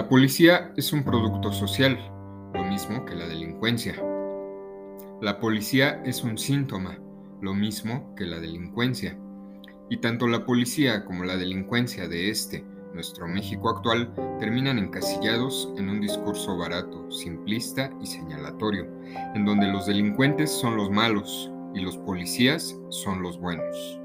La policía es un producto social, lo mismo que la delincuencia. La policía es un síntoma, lo mismo que la delincuencia. Y tanto la policía como la delincuencia de este, nuestro México actual, terminan encasillados en un discurso barato, simplista y señalatorio, en donde los delincuentes son los malos y los policías son los buenos.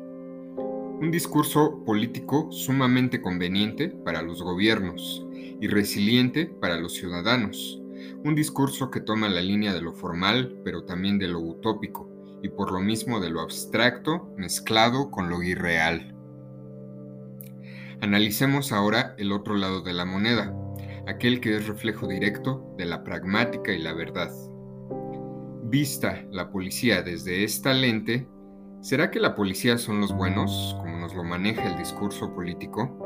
Un discurso político sumamente conveniente para los gobiernos, y resiliente para los ciudadanos. Un discurso que toma la línea de lo formal, pero también de lo utópico, y por lo mismo de lo abstracto mezclado con lo irreal. Analicemos ahora el otro lado de la moneda, aquel que es reflejo directo de la pragmática y la verdad. Vista la policía desde esta lente, ¿será que la policía son los buenos, como nos lo maneja el discurso político?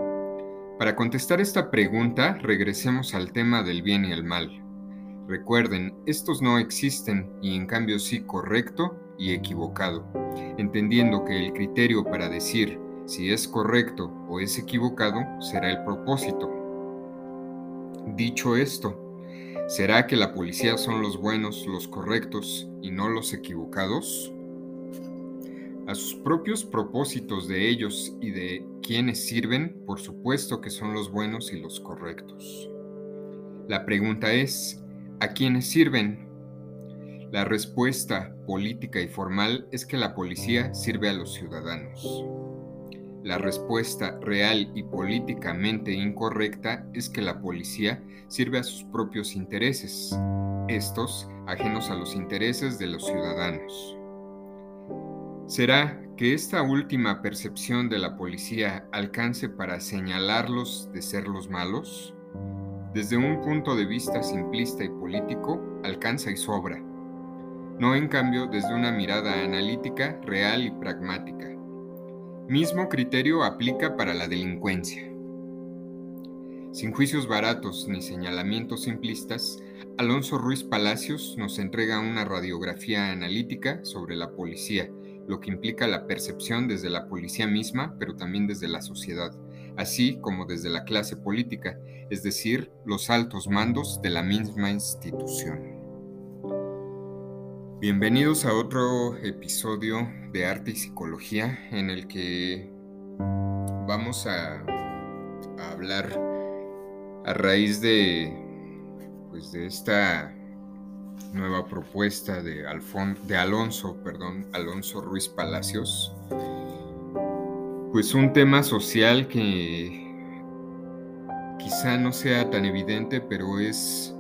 Para contestar esta pregunta, regresemos al tema del bien y el mal. Recuerden, estos no existen y en cambio sí correcto y equivocado, entendiendo que el criterio para decir si es correcto o es equivocado será el propósito. Dicho esto, ¿será que la policía son los buenos, los correctos y no los equivocados? A sus propios propósitos de ellos y de quienes sirven, por supuesto que son los buenos y los correctos. La pregunta es, ¿a quiénes sirven? La respuesta política y formal es que la policía sirve a los ciudadanos. La respuesta real y políticamente incorrecta es que la policía sirve a sus propios intereses, estos ajenos a los intereses de los ciudadanos. ¿Será que esta última percepción de la policía alcance para señalarlos de ser los malos? Desde un punto de vista simplista y político, alcanza y sobra. No en cambio desde una mirada analítica, real y pragmática. Mismo criterio aplica para la delincuencia. Sin juicios baratos ni señalamientos simplistas, Alonso Ruiz Palacios nos entrega una radiografía analítica sobre la policía lo que implica la percepción desde la policía misma, pero también desde la sociedad, así como desde la clase política, es decir, los altos mandos de la misma institución. Bienvenidos a otro episodio de Arte y Psicología en el que vamos a, hablar a raíz de, pues de esta nueva propuesta de, de Alonso, perdón, Alonso Ruiz Palacios, pues un tema social que quizá no sea tan evidente, pero es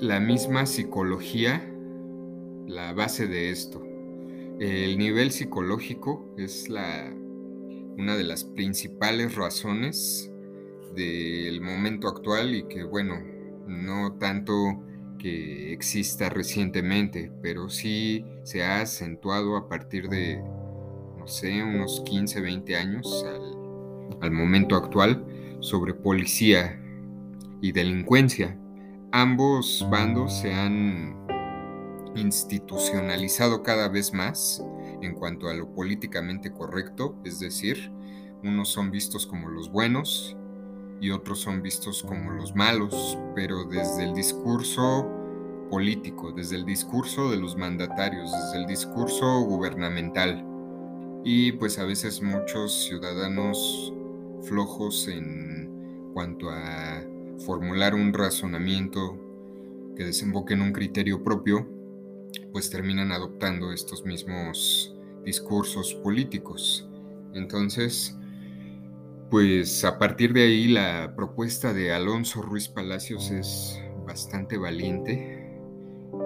la misma psicología la base de esto. El nivel psicológico es la, una de las principales razones del momento actual y que bueno, no tanto que exista recientemente, pero sí se ha acentuado a partir de, no sé, unos 15, 20 años al, momento actual sobre policía y delincuencia. Ambos bandos se han institucionalizado cada vez más en cuanto a lo políticamente correcto, es decir, unos son vistos como los buenos y otros son vistos como los malos, pero desde el discurso político, desde el discurso de los mandatarios, desde el discurso gubernamental. Y pues a veces muchos ciudadanos flojos en cuanto a formular un razonamiento que desemboque en un criterio propio, pues terminan adoptando estos mismos discursos políticos. Entonces, pues a partir de ahí la propuesta de Alonso Ruiz Palacios es bastante valiente,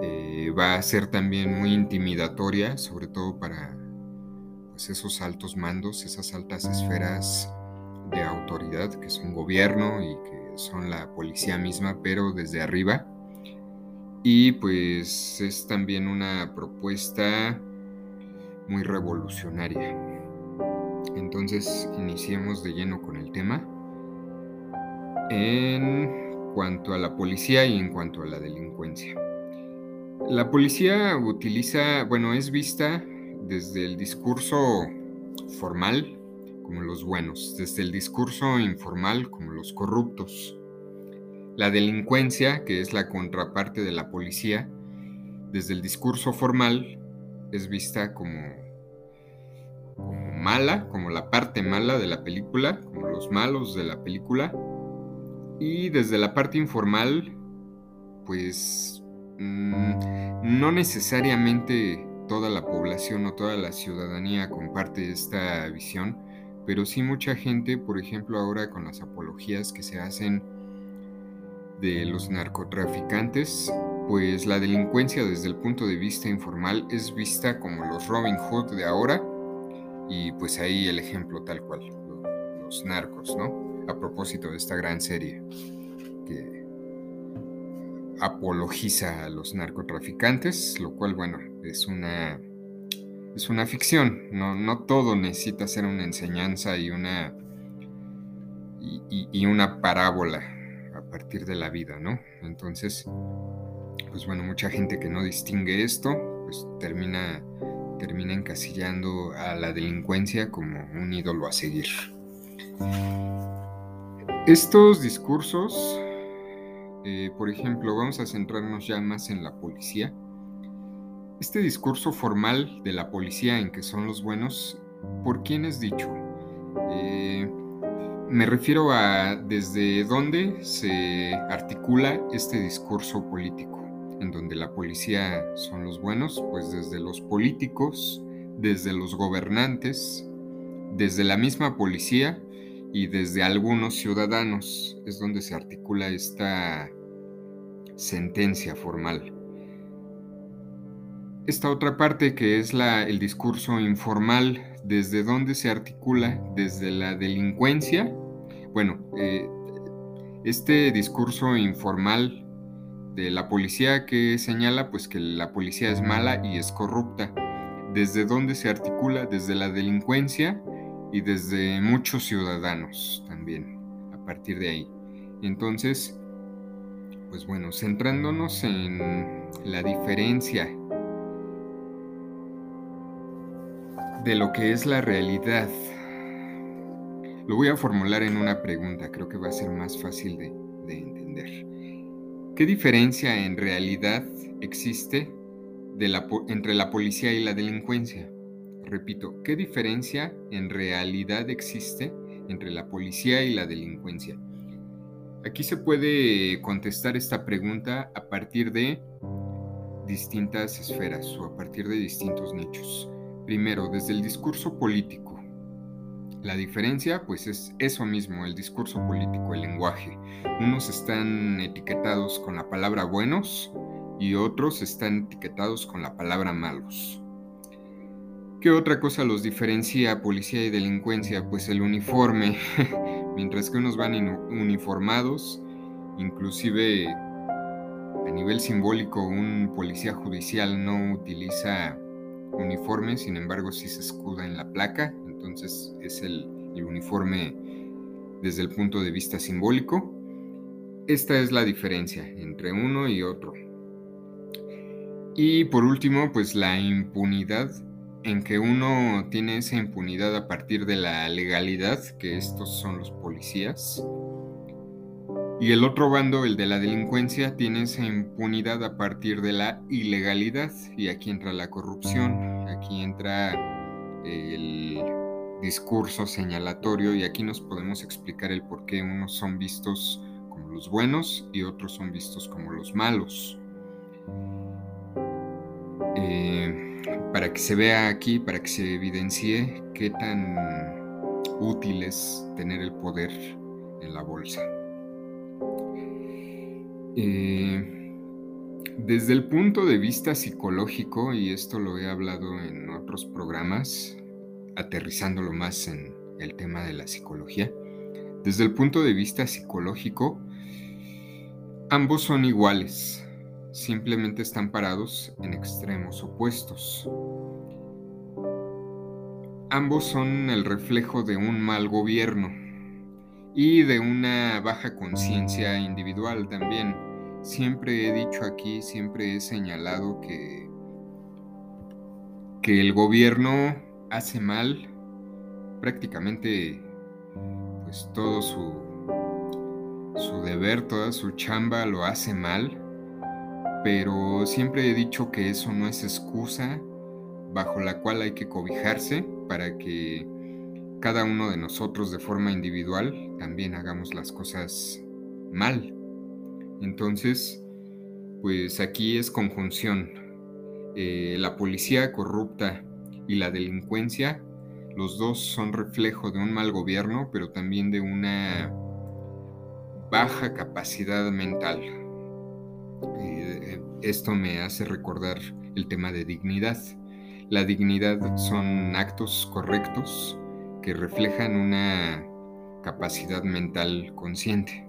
eh, va a ser también muy intimidatoria, sobre todo para pues, esos altos mandos, esas altas esferas de autoridad que son gobierno y que son la policía misma, pero desde arriba. Y pues es también una propuesta muy revolucionaria. Entonces iniciemos de lleno con el tema. En cuanto a la policía y en cuanto a la delincuencia. La policía utiliza, bueno, es vista desde el discurso formal como los buenos, desde el discurso informal como los corruptos. La delincuencia, que es la contraparte de la policía, desde el discurso formal es vista como, mala, como la parte mala de la película, como los malos de la película. Y desde la parte informal, pues mm, no necesariamente toda la población o toda la ciudadanía comparte esta visión, pero sí mucha gente, por ejemplo ahora con las apologías que se hacen de los narcotraficantes, pues la delincuencia desde el punto de vista informal es vista como los Robin Hood de ahora y pues ahí el ejemplo tal cual, los narcos, ¿no? A propósito de esta gran serie que apologiza a los narcotraficantes, lo cual, bueno, es una, es una ficción, no, no todo necesita ser una enseñanza y una, y, una parábola a partir de la vida, ¿no? Entonces, pues bueno, mucha gente que no distingue esto, pues termina, termina encasillando a la delincuencia como un ídolo a seguir. Estos discursos eh, por ejemplo, vamos a centrarnos ya más en la policía. Este discurso formal de la policía en que son los buenos, ¿por quién es dicho? Eh, me refiero a desde dónde se articula este discurso político, en donde la policía son los buenos, pues desde los políticos, desde los gobernantes, desde la misma policía y desde algunos ciudadanos es donde se articula esta sentencia formal. Esta otra parte que es la, el discurso informal, desde donde se articula, desde la delincuencia. Bueno, eh, este discurso informal de la policía que señala pues que la policía es mala y es corrupta. ¿Desde dónde se articula? Desde la delincuencia y desde muchos ciudadanos también, a partir de ahí. Entonces, pues bueno, centrándonos en la diferencia de lo que es la realidad, lo voy a formular en una pregunta, creo que va a ser más fácil de, entender. ¿Qué diferencia en realidad existe entre la policía y la delincuencia? Repito, ¿qué diferencia en realidad existe entre la policía y la delincuencia? Aquí se puede contestar esta pregunta a partir de distintas esferas o a partir de distintos nichos. Primero, desde el discurso político. La diferencia, pues, es eso mismo, el discurso político, el lenguaje. Unos están etiquetados con la palabra buenos y otros están etiquetados con la palabra malos. ¿Qué otra cosa los diferencia policía y delincuencia? Pues el uniforme. Mientras que unos van uniformados, inclusive a nivel simbólico un policía judicial no utiliza uniforme, sin embargo sí se escuda en la placa, entonces es el, el uniforme desde el punto de vista simbólico. Esta es la diferencia entre uno y otro. Y por último, pues la impunidad en que uno tiene esa impunidad a partir de la legalidad, que estos son los policías, y el otro bando, el de la delincuencia, tiene esa impunidad a partir de la ilegalidad, y aquí entra la corrupción, aquí entra el discurso señalatorio, y aquí nos podemos explicar el por qué unos son vistos como los buenos y otros son vistos como los malos. Eh, para que se vea aquí, para que se evidencie qué tan útil es tener el poder en la bolsa. Eh, desde el punto de vista psicológico, y esto lo he hablado en otros programas, aterrizándolo más en el tema de la psicología, desde el punto de vista psicológico, ambos son iguales simplemente están parados en extremos opuestos. Ambos son el reflejo de un mal gobierno y de una baja conciencia individual también. siempre he dicho aquí, siempre he señalado que, que el gobierno hace mal prácticamente pues todo su, su deber, toda su chamba lo hace mal, pero siempre he dicho que eso no es excusa bajo la cual hay que cobijarse para que cada uno de nosotros de forma individual también hagamos las cosas mal. Entonces, pues aquí es conjunción. Eh, la policía corrupta y la delincuencia, los dos son reflejo de un mal gobierno, pero también de una baja capacidad mental. Eh, esto me hace recordar el tema de dignidad. La dignidad son actos correctos que reflejan una capacidad mental consciente.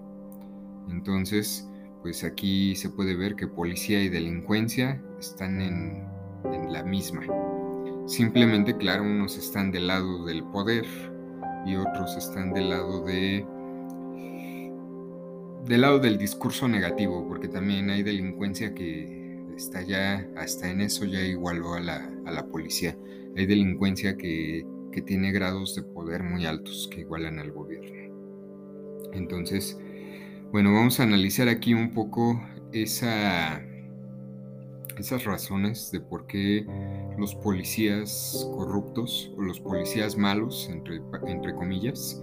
Entonces, pues aquí se puede ver que policía y delincuencia están en, la misma. Simplemente, claro, unos están del lado del poder y otros están del lado de del lado del discurso negativo, porque también hay delincuencia que está ya, hasta en eso ya igualó a la, a la policía. Hay delincuencia que que tiene grados de poder muy altos que igualan al gobierno. Entonces, bueno, vamos a analizar aquí un poco esa, esas razones de por qué los policías corruptos o los policías malos, entre, comillas,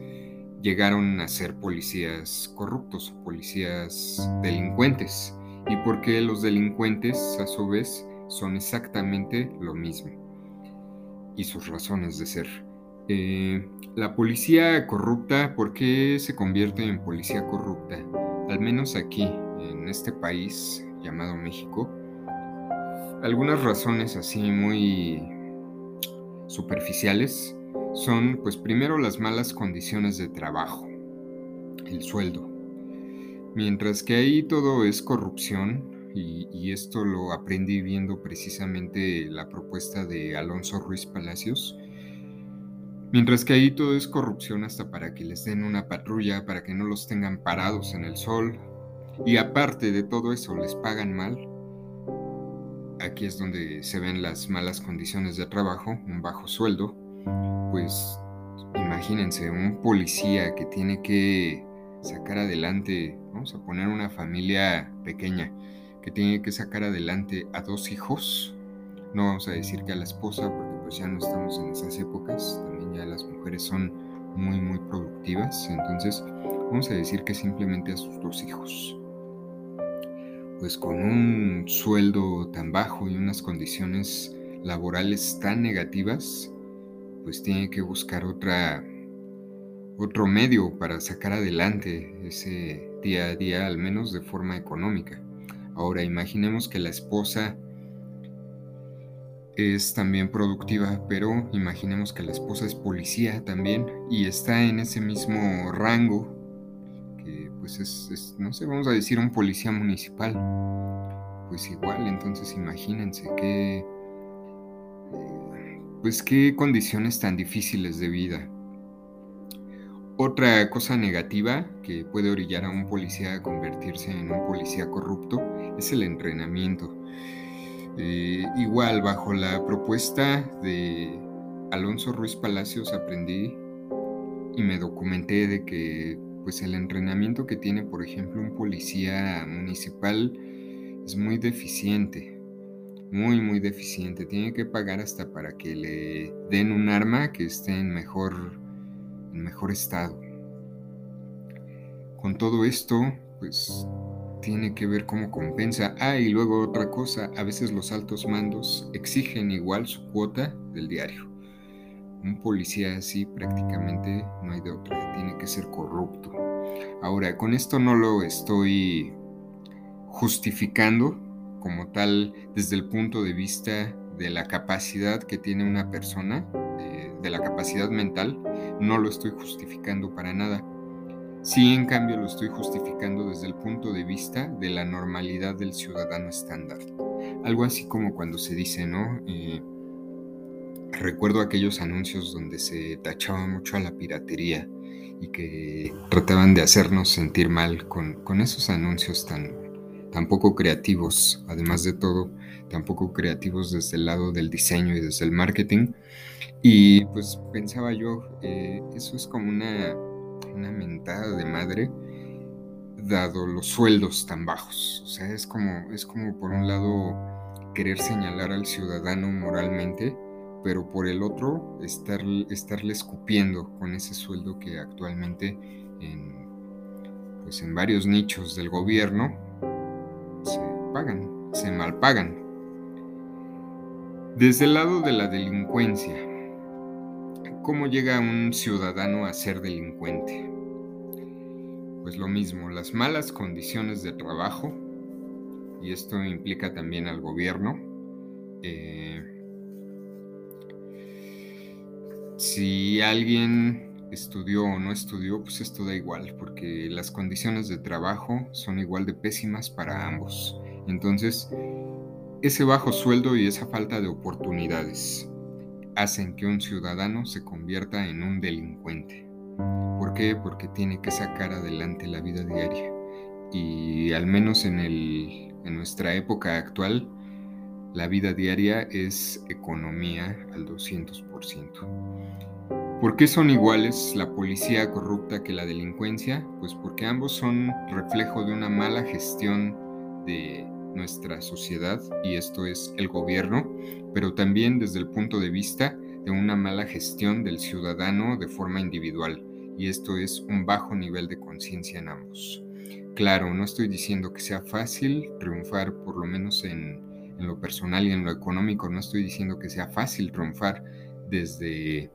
llegaron a ser policías corruptos o policías delincuentes y por qué los delincuentes a su vez son exactamente lo mismo y sus razones de ser. Eh, la policía corrupta, ¿por qué se convierte en policía corrupta? Al menos aquí, en este país llamado México, algunas razones así muy superficiales son, pues primero, las malas condiciones de trabajo, el sueldo. Mientras que ahí todo es corrupción, y, esto lo aprendí viendo precisamente la propuesta de Alonso Ruiz Palacios. Mientras que ahí todo es corrupción hasta para que les den una patrulla, para que no los tengan parados en el sol. Y aparte de todo eso, les pagan mal. Aquí es donde se ven las malas condiciones de trabajo, un bajo sueldo. Pues imagínense, un policía que tiene que sacar adelante, vamos a poner una familia pequeña, que tiene que sacar adelante a dos hijos. No vamos a decir que a la esposa, porque pues ya no estamos en esas épocas, también ya las mujeres son muy, muy productivas. Entonces, vamos a decir que simplemente a sus dos hijos. Pues con un sueldo tan bajo y unas condiciones laborales tan negativas, pues tiene que buscar otra otro medio para sacar adelante ese día a día, al menos de forma económica. Ahora imaginemos que la esposa es también productiva, pero imaginemos que la esposa es policía también y está en ese mismo rango, pues es, no sé, vamos a decir un policía municipal. Pues igual, entonces imagínense qué, pues qué condiciones tan difíciles de vida. Otra cosa negativa que puede orillar a un policía a convertirse en un policía corrupto es el entrenamiento. Eh, igual, bajo la propuesta de Alonso Ruiz Palacios aprendí y me documenté de que pues el entrenamiento que tiene, por ejemplo, un policía municipal es muy deficiente, muy, muy deficiente. Tiene que pagar hasta para que le den un arma que esté en mejor mejor estado. Con todo esto, pues tiene que ver cómo compensa. Ah, y luego otra cosa, a veces los altos mandos exigen igual su cuota del diario. Un policía así prácticamente no hay de otra, tiene que ser corrupto. Ahora, con esto no lo estoy justificando como tal desde el punto de vista de la capacidad que tiene una persona, de la capacidad mental, no lo estoy justificando para nada. Sí, en cambio, lo estoy justificando desde el punto de vista de la normalidad del ciudadano estándar. Algo así como cuando se dice, ¿no? Eh, recuerdo aquellos anuncios donde se tachaba mucho a la piratería y que trataban de hacernos sentir mal con, con esos anuncios tan, tampoco creativos, además de todo, tampoco creativos desde el lado del diseño y desde el marketing. Y pues pensaba yo, eh, eso es como una, una mentada de madre, dado los sueldos tan bajos. O sea, es como, es como por un lado querer señalar al ciudadano moralmente, pero por el otro estar, estarle escupiendo con ese sueldo que actualmente en, pues en varios nichos del gobierno se pagan, se malpagan. Desde el lado de la delincuencia, ¿cómo llega un ciudadano a ser delincuente? Pues lo mismo, las malas condiciones de trabajo, y esto implica también al gobierno. Eh, si alguien estudió o no estudió, pues esto da igual, porque las condiciones de trabajo son igual de pésimas para ambos. Entonces, ese bajo sueldo y esa falta de oportunidades hacen que un ciudadano se convierta en un delincuente. ¿Por qué? Porque tiene que sacar adelante la vida diaria. Y al menos en el en nuestra época actual, la vida diaria es economía al 200%. ¿Por qué son iguales la policía corrupta que la delincuencia? Pues porque ambos son reflejo de una mala gestión de nuestra sociedad, y esto es el gobierno, pero también desde el punto de vista de una mala gestión del ciudadano de forma individual, y esto es un bajo nivel de conciencia en ambos. Claro, no estoy diciendo que sea fácil triunfar, por lo menos en, lo personal y en lo económico, no estoy diciendo que sea fácil triunfar desde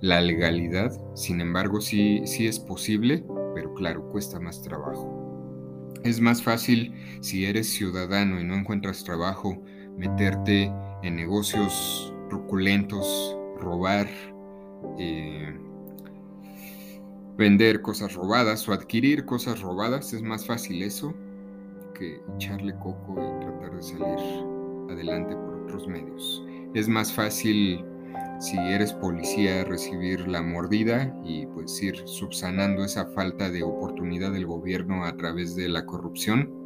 la legalidad, sin embargo sí, sí es posible, pero claro, cuesta más trabajo. Es más fácil si eres ciudadano y no encuentras trabajo, meterte en negocios truculentos, robar, eh, Vender cosas robadas o adquirir cosas robadas es más fácil eso que echarle coco y tratar de salir adelante por otros medios. Es más fácil si eres policía recibir la mordida y pues ir subsanando esa falta de oportunidad del gobierno a través de la corrupción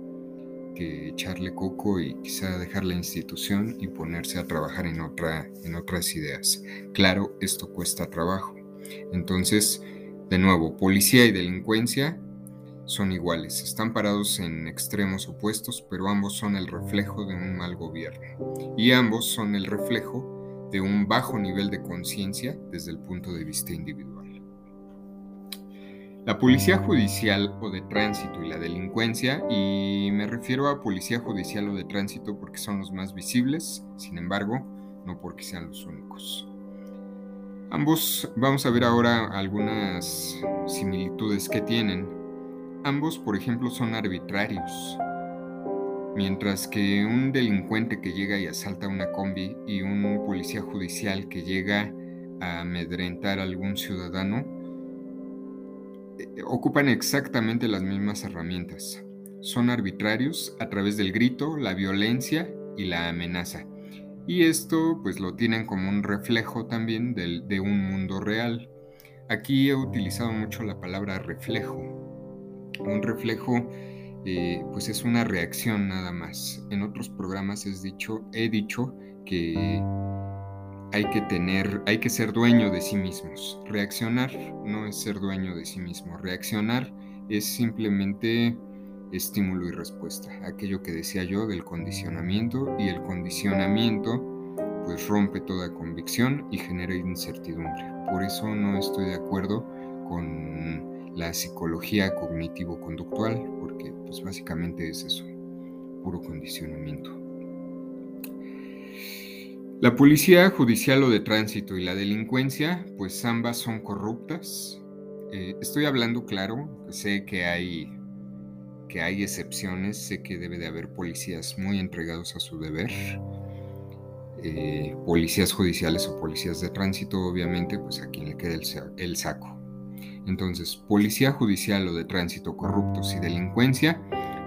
que echarle coco y quizá dejar la institución y ponerse a trabajar en, otra, en otras ideas. Claro, esto cuesta trabajo. Entonces, de nuevo, policía y delincuencia son iguales, están parados en extremos opuestos, pero ambos son el reflejo de un mal gobierno. Y ambos son el reflejo de un bajo nivel de conciencia desde el punto de vista individual. La policía judicial o de tránsito y la delincuencia, y me refiero a policía judicial o de tránsito porque son los más visibles, sin embargo, no porque sean los únicos. Ambos, vamos a ver ahora algunas similitudes que tienen. Ambos, por ejemplo, son arbitrarios. Mientras que un delincuente que llega y asalta una combi y un policía judicial que llega a amedrentar a algún ciudadano, eh, ocupan exactamente las mismas herramientas. Son arbitrarios a través del grito, la violencia y la amenaza. Y esto pues lo tienen como un reflejo también de un mundo real. Aquí he utilizado mucho la palabra reflejo. Un reflejo eh, pues es una reacción nada más. En otros programas dicho, he dicho que hay que tener, hay que ser dueño de sí mismos. Reaccionar no es ser dueño de sí mismo. Reaccionar es simplemente estímulo y respuesta, aquello que decía yo del condicionamiento y el condicionamiento pues rompe toda convicción y genera incertidumbre. Por eso no estoy de acuerdo con la psicología cognitivo-conductual, porque pues básicamente es eso, puro condicionamiento. La policía judicial o de tránsito y la delincuencia, pues ambas son corruptas. Eh, estoy hablando claro, sé que hay que hay excepciones, sé que debe de haber policías muy entregados a su deber, eh, policías judiciales o policías de tránsito, obviamente, pues a quien le quede el, saco. Entonces, policía judicial o de tránsito corruptos y delincuencia,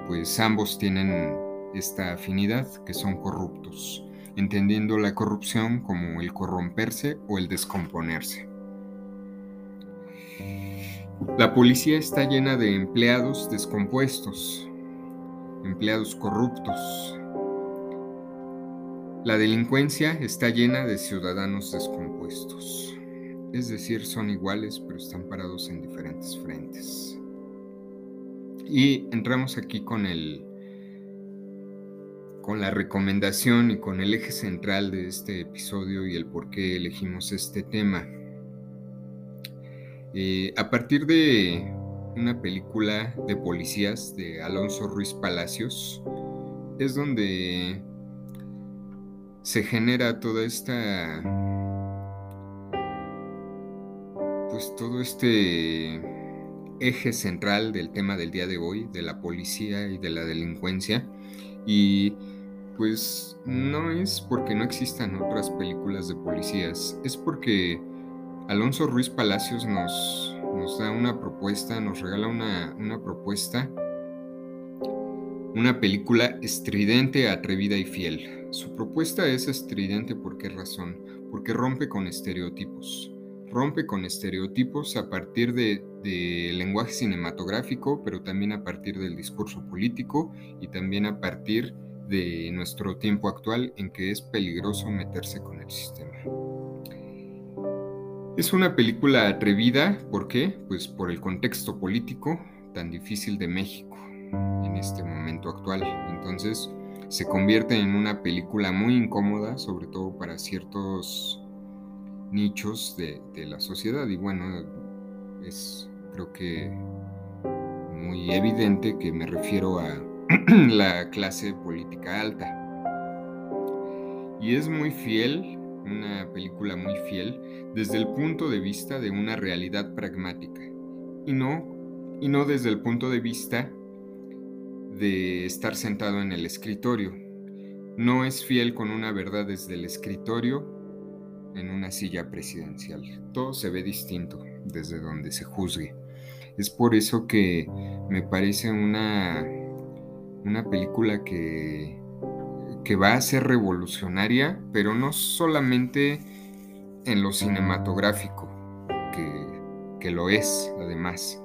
pues ambos tienen esta afinidad que son corruptos, entendiendo la corrupción como el corromperse o el descomponerse. La policía está llena de empleados descompuestos. empleados corruptos. La delincuencia está llena de ciudadanos descompuestos, es decir, son iguales pero están parados en diferentes frentes. Y entramos aquí con el con la recomendación y con el eje central de este episodio y el por qué elegimos este tema. Eh, a partir de una película de policías de Alonso Ruiz Palacios, es donde se genera toda esta... pues todo este eje central del tema del día de hoy, de la policía y de la delincuencia. Y pues no es porque no existan otras películas de policías, es porque Alonso Ruiz Palacios nos, nos da una propuesta, nos regala una, una propuesta, una película estridente, atrevida y fiel. Su propuesta es estridente por qué razón? Porque rompe con estereotipos. Rompe con estereotipos a partir del de lenguaje cinematográfico, pero también a partir del discurso político y también a partir de nuestro tiempo actual en que es peligroso meterse con el sistema. Es una película atrevida, ¿por qué? Pues por el contexto político tan difícil de México en este momento actual. Entonces se convierte en una película muy incómoda, sobre todo para ciertos nichos de, la sociedad. Y bueno, es creo que muy evidente que me refiero a la clase política alta. Y es muy fiel una película muy fiel desde el punto de vista de una realidad pragmática y no, y no desde el punto de vista de estar sentado en el escritorio. No es fiel con una verdad desde el escritorio en una silla presidencial. Todo se ve distinto desde donde se juzgue. Es por eso que me parece una, una película que que va a ser revolucionaria, pero no solamente en lo cinematográfico, que, lo es además,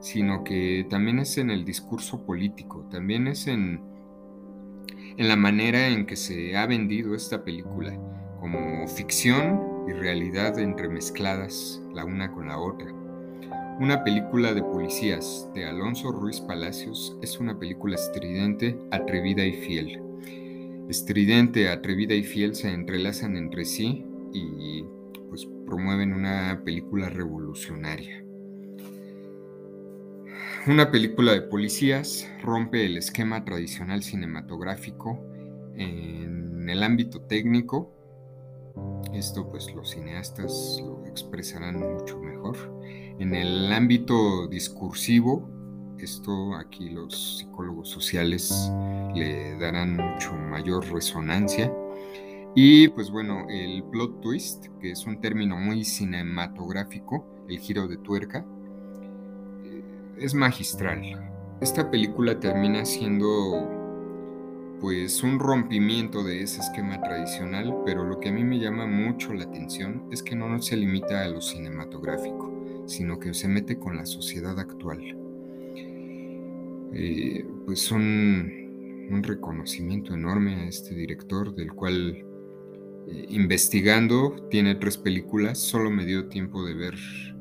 sino que también es en el discurso político, también es en, en la manera en que se ha vendido esta película, como ficción y realidad entremezcladas la una con la otra. Una película de policías de Alonso Ruiz Palacios es una película estridente, atrevida y fiel estridente, atrevida y fiel se entrelazan entre sí y pues promueven una película revolucionaria. Una película de policías rompe el esquema tradicional cinematográfico en el ámbito técnico. Esto pues los cineastas lo expresarán mucho mejor. En el ámbito discursivo esto aquí los psicólogos sociales le darán mucho mayor resonancia. Y pues bueno, el plot twist, que es un término muy cinematográfico, el giro de tuerca, eh, es magistral. Esta película termina siendo pues un rompimiento de ese esquema tradicional, pero lo que a mí me llama mucho la atención es que no se limita a lo cinematográfico, sino que se mete con la sociedad actual. Eh, pues un, reconocimiento enorme a este director, del cual eh, investigando tiene tres películas, solo me dio tiempo de ver,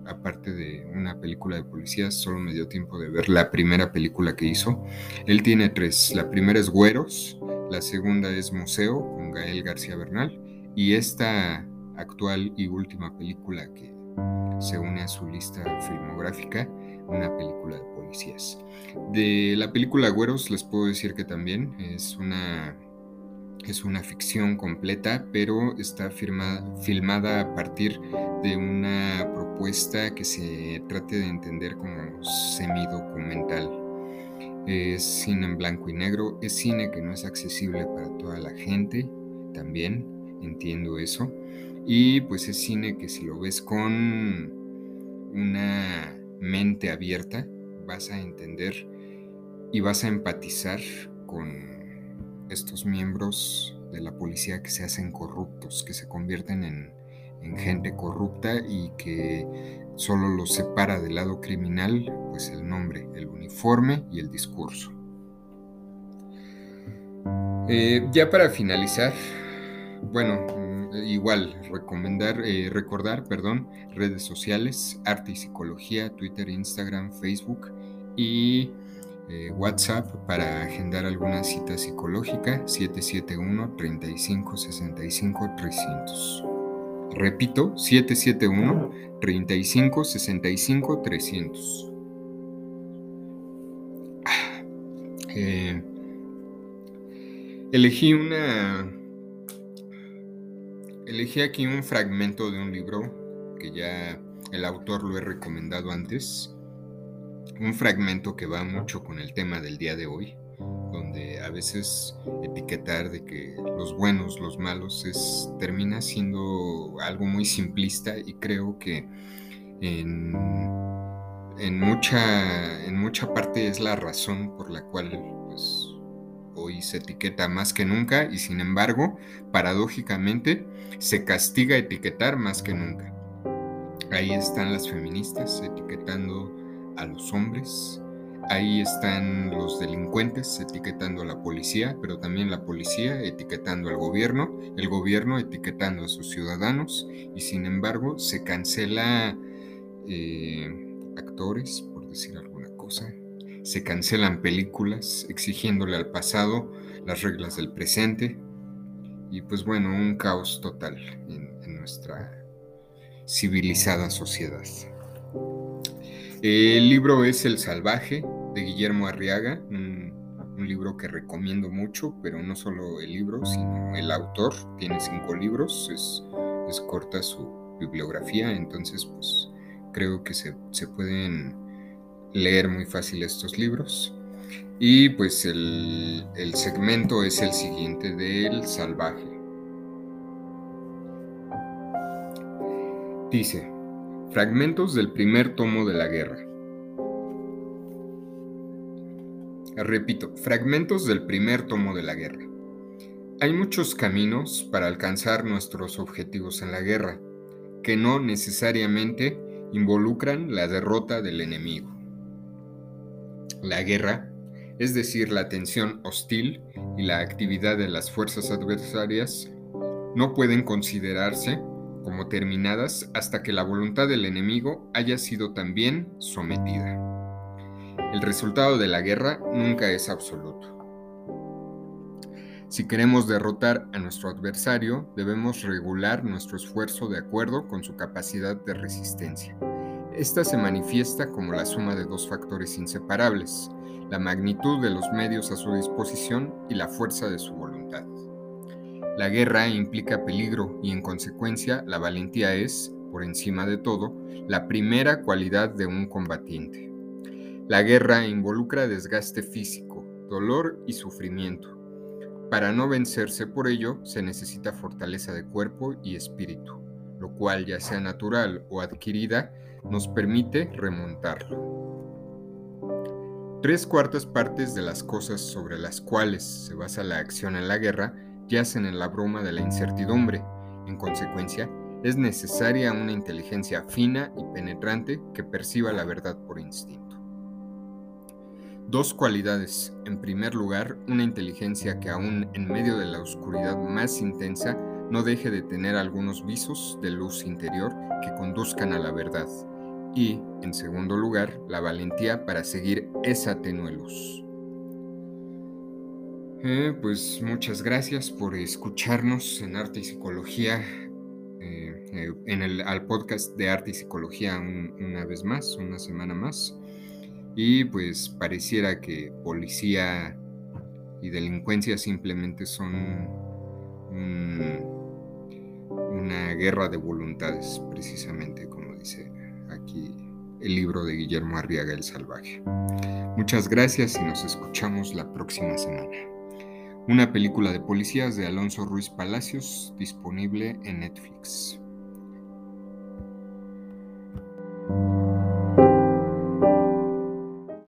aparte de una película de policías, solo me dio tiempo de ver la primera película que hizo. Él tiene tres, la primera es Güeros, la segunda es Museo con Gael García Bernal y esta actual y última película que se une a su lista filmográfica, una película de policías. De la película Güeros les puedo decir que también es una, es una ficción completa, pero está filmada a partir de una propuesta que se trate de entender como semidocumental. Es cine en blanco y negro, es cine que no es accesible para toda la gente, también entiendo eso. Y pues es cine que si lo ves con una mente abierta, vas a entender y vas a empatizar con estos miembros de la policía que se hacen corruptos, que se convierten en, gente corrupta y que solo los separa del lado criminal, pues el nombre, el uniforme y el discurso. Eh, ya para finalizar, bueno, mm, igual recomendar, eh, recordar, perdón, redes sociales, arte y psicología, Twitter, Instagram, Facebook y eh, WhatsApp para agendar alguna cita psicológica 771 35 65 300. Repito, 771 35 65 300. elegí una Elegí aquí un fragmento de un libro que ya el autor lo he recomendado antes. Un fragmento que va mucho con el tema del día de hoy, donde a veces etiquetar de que los buenos, los malos, es, termina siendo algo muy simplista y creo que en, en, mucha, en mucha parte es la razón por la cual pues, hoy se etiqueta más que nunca y sin embargo, paradójicamente, se castiga etiquetar más que nunca. Ahí están las feministas etiquetando a los hombres, ahí están los delincuentes etiquetando a la policía, pero también la policía etiquetando al gobierno, el gobierno etiquetando a sus ciudadanos y sin embargo se cancela eh, actores, por decir alguna cosa, se cancelan películas exigiéndole al pasado las reglas del presente y pues bueno, un caos total en, nuestra civilizada sociedad. El libro es El Salvaje de Guillermo Arriaga, un, libro que recomiendo mucho, pero no solo el libro, sino el autor. Tiene cinco libros, es, corta su bibliografía, entonces pues creo que se, se pueden leer muy fácil estos libros. Y pues el, segmento es el siguiente del salvaje. Dice, fragmentos del primer tomo de la guerra. Repito, fragmentos del primer tomo de la guerra. Hay muchos caminos para alcanzar nuestros objetivos en la guerra, que no necesariamente involucran la derrota del enemigo. La guerra, es decir, la tensión hostil y la actividad de las fuerzas adversarias, no pueden considerarse como terminadas hasta que la voluntad del enemigo haya sido también sometida. El resultado de la guerra nunca es absoluto. Si queremos derrotar a nuestro adversario, debemos regular nuestro esfuerzo de acuerdo con su capacidad de resistencia. Esta se manifiesta como la suma de dos factores inseparables, la magnitud de los medios a su disposición y la fuerza de su voluntad. La guerra implica peligro y en consecuencia la valentía es, por encima de todo, la primera cualidad de un combatiente. La guerra involucra desgaste físico, dolor y sufrimiento. Para no vencerse por ello se necesita fortaleza de cuerpo y espíritu, lo cual, ya sea natural o adquirida, nos permite remontarlo. Tres cuartas partes de las cosas sobre las cuales se basa la acción en la guerra yacen en la bruma de la incertidumbre. En consecuencia, es necesaria una inteligencia fina y penetrante que perciba la verdad por instinto. Dos cualidades. En primer lugar, una inteligencia que aún en medio de la oscuridad más intensa no deje de tener algunos visos de luz interior que conduzcan a la verdad y, en segundo lugar, la valentía para seguir esa tenue luz. Eh, pues muchas gracias por escucharnos en Arte y Psicología, eh, eh, en el, al podcast de Arte y Psicología una vez más, una semana más. Y pues pareciera que policía y delincuencia simplemente son una guerra de voluntades, precisamente como dice aquí el libro de Guillermo Arriaga el Salvaje. Muchas gracias y nos escuchamos la próxima semana. Una película de policías de Alonso Ruiz Palacios disponible en Netflix.